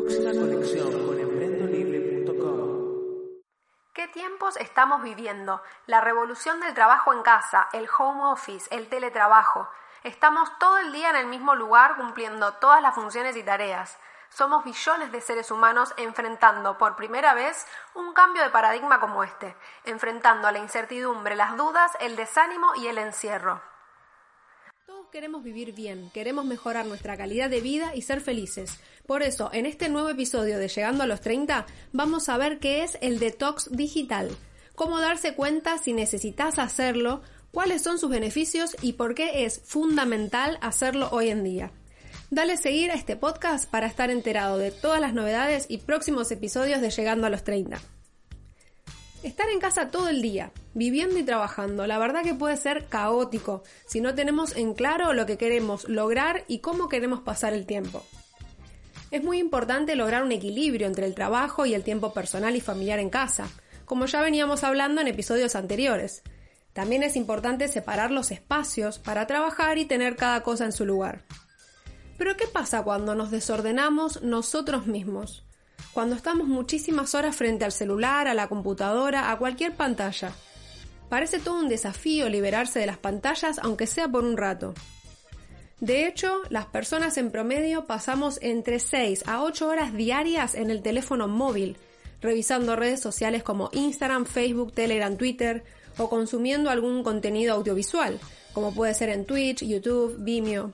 Próxima conexión con emprendolibre.com. ¿Qué tiempos estamos viviendo? La revolución del trabajo en casa, el home office, el teletrabajo. Estamos todo el día en el mismo lugar cumpliendo todas las funciones y tareas. Somos billones de seres humanos enfrentando por primera vez un cambio de paradigma como este, enfrentando a la incertidumbre, las dudas, el desánimo y el encierro. Todos queremos vivir bien, queremos mejorar nuestra calidad de vida y ser felices. Por eso, en este nuevo episodio de Llegando a los 30, vamos a ver qué es el detox digital, cómo darse cuenta si necesitas hacerlo, cuáles son sus beneficios y por qué es fundamental hacerlo hoy en día. Dale seguir a este podcast para estar enterado de todas las novedades y próximos episodios de Llegando a los 30. Estar en casa todo el día, viviendo y trabajando, la verdad que puede ser caótico si no tenemos en claro lo que queremos lograr y cómo queremos pasar el tiempo. Es muy importante lograr un equilibrio entre el trabajo y el tiempo personal y familiar en casa, como ya veníamos hablando en episodios anteriores. También es importante separar los espacios para trabajar y tener cada cosa en su lugar. Pero ¿qué pasa cuando nos desordenamos nosotros mismos? Cuando estamos muchísimas horas frente al celular, a la computadora, a cualquier pantalla. Parece todo un desafío liberarse de las pantallas aunque sea por un rato. De hecho, las personas en promedio pasamos entre 6 a 8 horas diarias en el teléfono móvil, revisando redes sociales como Instagram, Facebook, Telegram, Twitter o consumiendo algún contenido audiovisual, como puede ser en Twitch, YouTube, Vimeo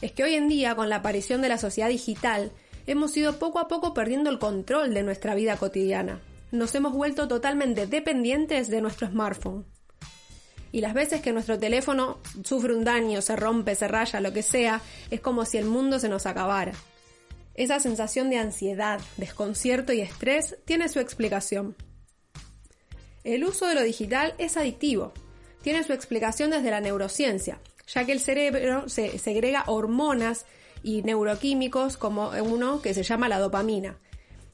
es que hoy en día, con la aparición de la sociedad digital, hemos ido poco a poco perdiendo el control de nuestra vida cotidiana. Nos hemos vuelto totalmente dependientes de nuestro smartphone. Y las veces que nuestro teléfono sufre un daño, se rompe, se raya, lo que sea, es como si el mundo se nos acabara. Esa sensación de ansiedad, desconcierto y estrés tiene su explicación. El uso de lo digital es adictivo. Tiene su explicación desde la neurociencia, ya que el cerebro se segrega hormonas y neuroquímicos como uno que se llama la dopamina.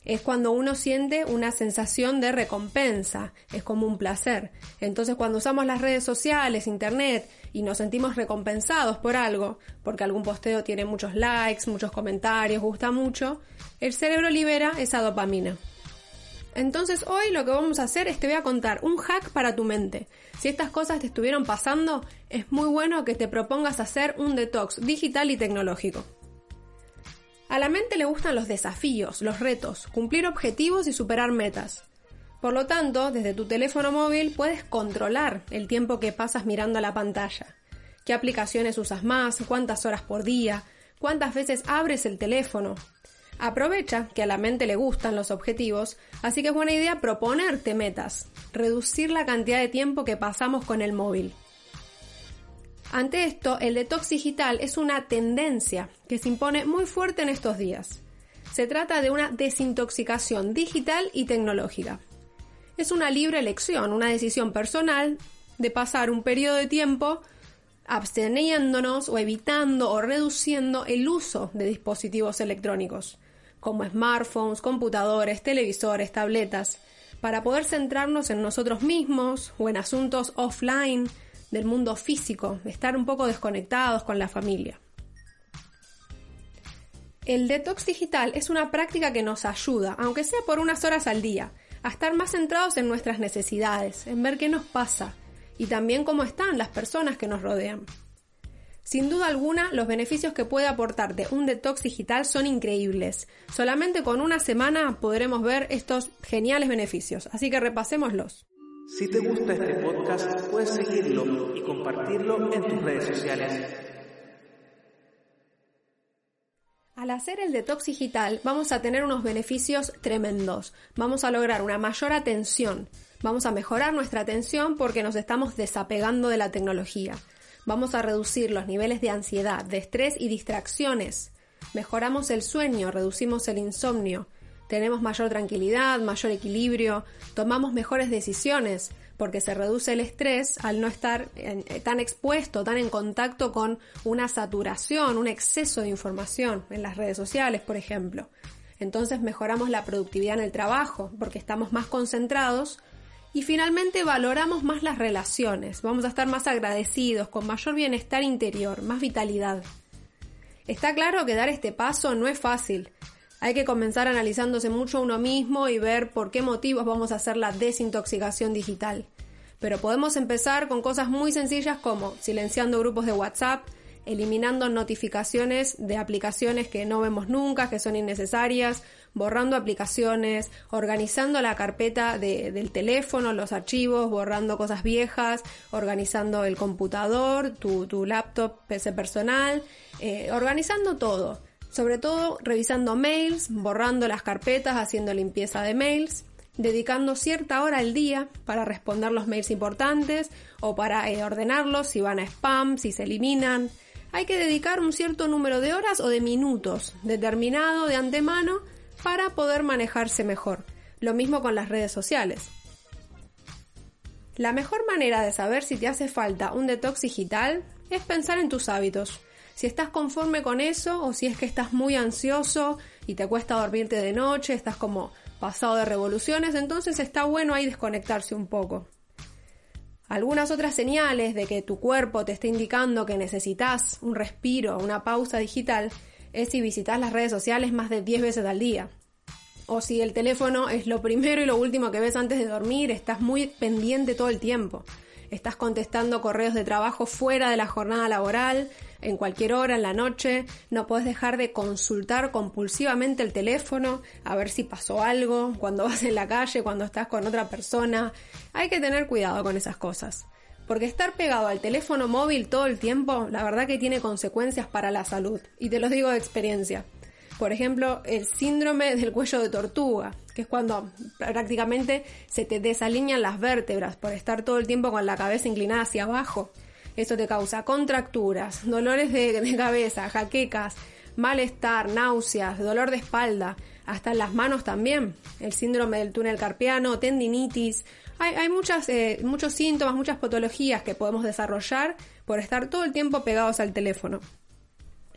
Es cuando uno siente una sensación de recompensa, es como un placer. Entonces cuando usamos las redes sociales, internet y nos sentimos recompensados por algo, porque algún posteo tiene muchos likes, muchos comentarios, gusta mucho, el cerebro libera esa dopamina. Entonces hoy lo que vamos a hacer es te voy a contar un hack para tu mente. Si estas cosas te estuvieron pasando, es muy bueno que te propongas hacer un detox digital y tecnológico. A la mente le gustan los desafíos, los retos, cumplir objetivos y superar metas. Por lo tanto, desde tu teléfono móvil puedes controlar el tiempo que pasas mirando la pantalla. ¿Qué aplicaciones usas más? ¿Cuántas horas por día? ¿Cuántas veces abres el teléfono? Aprovecha que a la mente le gustan los objetivos, así que es buena idea proponerte metas, reducir la cantidad de tiempo que pasamos con el móvil. Ante esto, el detox digital es una tendencia que se impone muy fuerte en estos días. Se trata de una desintoxicación digital y tecnológica. Es una libre elección, una decisión personal de pasar un periodo de tiempo absteniéndonos o evitando o reduciendo el uso de dispositivos electrónicos como smartphones, computadores, televisores, tabletas, para poder centrarnos en nosotros mismos o en asuntos offline del mundo físico, estar un poco desconectados con la familia. El detox digital es una práctica que nos ayuda, aunque sea por unas horas al día, a estar más centrados en nuestras necesidades, en ver qué nos pasa y también cómo están las personas que nos rodean. Sin duda alguna, los beneficios que puede aportarte un detox digital son increíbles. Solamente con una semana podremos ver estos geniales beneficios, así que repasémoslos. Si te gusta este podcast, puedes seguirlo y compartirlo en tus redes sociales. Al hacer el detox digital vamos a tener unos beneficios tremendos. Vamos a lograr una mayor atención. Vamos a mejorar nuestra atención porque nos estamos desapegando de la tecnología. Vamos a reducir los niveles de ansiedad, de estrés y distracciones. Mejoramos el sueño, reducimos el insomnio. Tenemos mayor tranquilidad, mayor equilibrio, tomamos mejores decisiones porque se reduce el estrés al no estar eh, tan expuesto, tan en contacto con una saturación, un exceso de información en las redes sociales, por ejemplo. Entonces mejoramos la productividad en el trabajo porque estamos más concentrados y finalmente valoramos más las relaciones, vamos a estar más agradecidos, con mayor bienestar interior, más vitalidad. Está claro que dar este paso no es fácil, Hay que comenzar analizándose mucho uno mismo y ver por qué motivos vamos a hacer la desintoxicación digital. Pero podemos empezar con cosas muy sencillas como silenciando grupos de WhatsApp, eliminando notificaciones de aplicaciones que no vemos nunca, que son innecesarias, borrando aplicaciones, organizando la carpeta del teléfono, los archivos, borrando cosas viejas, organizando el computador, tu, tu laptop, PC personal, eh, organizando todo. Sobre todo revisando mails, borrando las carpetas, haciendo limpieza de mails, dedicando cierta hora al día para responder los mails importantes o para eh, ordenarlos si van a spam, si se eliminan. Hay que dedicar un cierto número de horas o de minutos determinado de antemano para poder manejarse mejor. Lo mismo con las redes sociales. La mejor manera de saber si te hace falta un detox digital es pensar en tus hábitos. Si estás conforme con eso o si es que estás muy ansioso y te cuesta dormirte de noche, estás como pasado de revoluciones, entonces está bueno ahí desconectarse un poco. Algunas otras señales de que tu cuerpo te está indicando que necesitas un respiro, una pausa digital, es si visitas las redes sociales más de 10 veces al día. O si el teléfono es lo primero y lo último que ves antes de dormir, estás muy pendiente todo el tiempo. Estás contestando correos de trabajo fuera de la jornada laboral, en cualquier hora, en la noche. No puedes dejar de consultar compulsivamente el teléfono a ver si pasó algo, cuando vas en la calle, cuando estás con otra persona. Hay que tener cuidado con esas cosas. Porque estar pegado al teléfono móvil todo el tiempo, la verdad que tiene consecuencias para la salud. Y te lo digo de experiencia. Por ejemplo, el síndrome del cuello de tortuga, que es cuando prácticamente se te desalinean las vértebras por estar todo el tiempo con la cabeza inclinada hacia abajo. Eso te causa contracturas, dolores de, cabeza, jaquecas, malestar, náuseas, dolor de espalda, hasta en las manos también, el síndrome del túnel carpiano, tendinitis, hay, muchas, eh, muchos síntomas, muchas patologías que podemos desarrollar por estar todo el tiempo pegados al teléfono.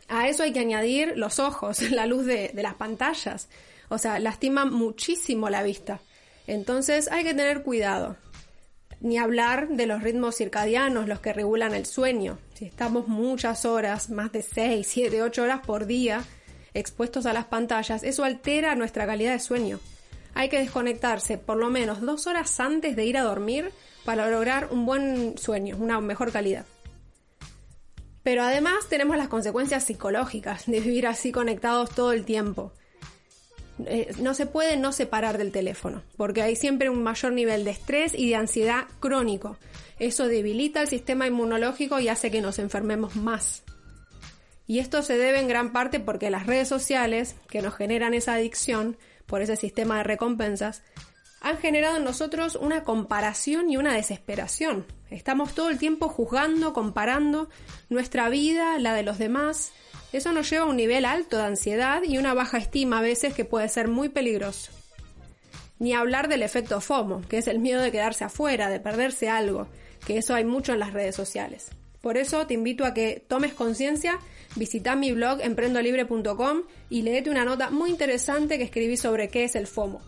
A eso hay que añadir los ojos, la luz de, de las pantallas. O sea, lastima muchísimo la vista. Entonces hay que tener cuidado. Ni hablar de los ritmos circadianos, los que regulan el sueño. Si estamos muchas horas, más de 6, 7, 8 horas por día, expuestos a las pantallas, eso altera nuestra calidad de sueño hay que desconectarse por lo menos dos horas antes de ir a dormir para lograr un buen sueño, una mejor calidad. Pero además tenemos las consecuencias psicológicas de vivir así conectados todo el tiempo. Eh, no se puede no separar del teléfono, porque hay siempre un mayor nivel de estrés y de ansiedad crónico. Eso debilita el sistema inmunológico y hace que nos enfermemos más. Y esto se debe en gran parte porque las redes sociales, que nos generan esa adicción, por ese sistema de recompensas, han generado en nosotros una comparación y una desesperación. Estamos todo el tiempo juzgando, comparando nuestra vida, la de los demás. Eso nos lleva a un nivel alto de ansiedad y una baja estima a veces que puede ser muy peligroso. Ni hablar del efecto FOMO, que es el miedo de quedarse afuera, de perderse algo, que eso hay mucho en las redes sociales. Por eso te invito a que tomes conciencia Visita mi blog emprendolibre.com y leete una nota muy interesante que escribí sobre qué es el FOMO.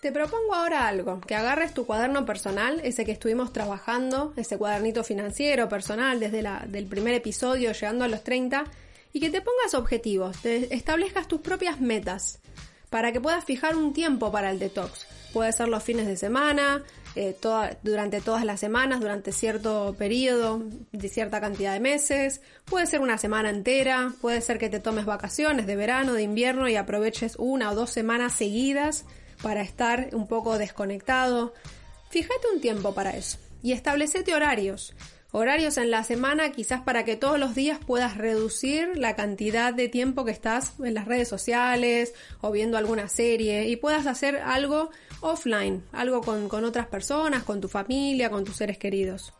Te propongo ahora algo, que agarres tu cuaderno personal, ese que estuvimos trabajando, ese cuadernito financiero personal desde del primer episodio llegando a los 30, y que te pongas objetivos, te establezcas tus propias metas, para que puedas fijar un tiempo para el detox. Puede ser los fines de semana, eh, durante todas las semanas, durante cierto periodo, de cierta cantidad de meses, puede ser una semana entera, puede ser que te tomes vacaciones de verano, de invierno y aproveches una o dos semanas seguidas para estar un poco desconectado. Fíjate un tiempo para eso y establecete horarios. Horarios en la semana quizás para que todos los días puedas reducir la cantidad de tiempo que estás en las redes sociales o viendo alguna serie y puedas hacer algo offline, algo con, con otras personas, con tu familia, con tus seres queridos.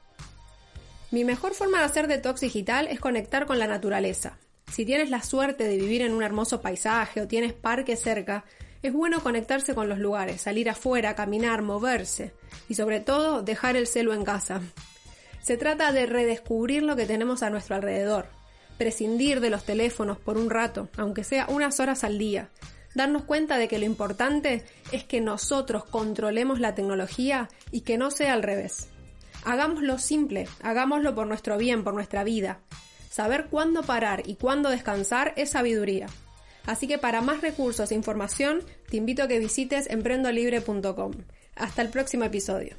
Mi mejor forma de hacer detox digital es conectar con la naturaleza. Si tienes la suerte de vivir en un hermoso paisaje o tienes parque cerca, es bueno conectarse con los lugares, salir afuera, caminar, moverse y sobre todo dejar el celo en casa. Se trata de redescubrir lo que tenemos a nuestro alrededor, prescindir de los teléfonos por un rato, aunque sea unas horas al día, darnos cuenta de que lo importante es que nosotros controlemos la tecnología y que no sea al revés. Hagámoslo simple, hagámoslo por nuestro bien, por nuestra vida. Saber cuándo parar y cuándo descansar es sabiduría. Así que para más recursos e información, te invito a que visites emprendolibre.com. Hasta el próximo episodio.